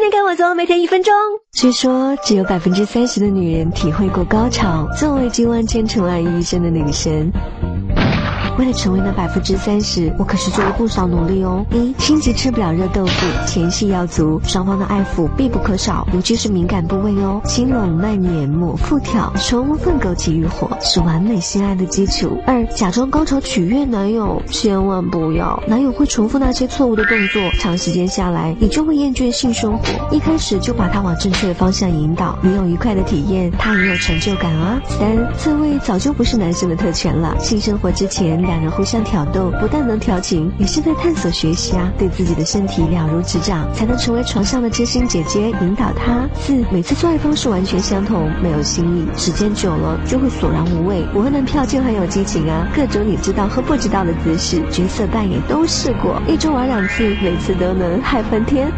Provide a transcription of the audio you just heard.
天天跟我走，每天一分钟。据说只有百分之三十的女人体会过高潮。作为集万千宠爱于一身的女神。为了成为那百分之三十，我可是做了不少努力哦。一，心急吃不了热豆腐，前戏要足，双方的爱抚必不可少，尤其是敏感部位哦。轻拢慢捻抹腹挑，充分勾起欲火，是完美性爱的基础。二，假装高潮取悦男友，千万不要，男友会重复那些错误的动作，长时间下来，你就会厌倦性生活。一开始就把他往正确的方向引导，你有愉快的体验，他也有成就感啊。三，自慰早就不是男生的特权了，性生活之前。两人互相挑逗，不但能调情，也是在探索学习啊！对自己的身体了如指掌，才能成为床上的知心姐姐，引导他。四，每次做爱方式完全相同，没有新意，时间久了就会索然无味。我和男票就很有激情啊，各种你知道和不知道的姿势，角色扮演都试过，一周玩两次，每次都能嗨翻天。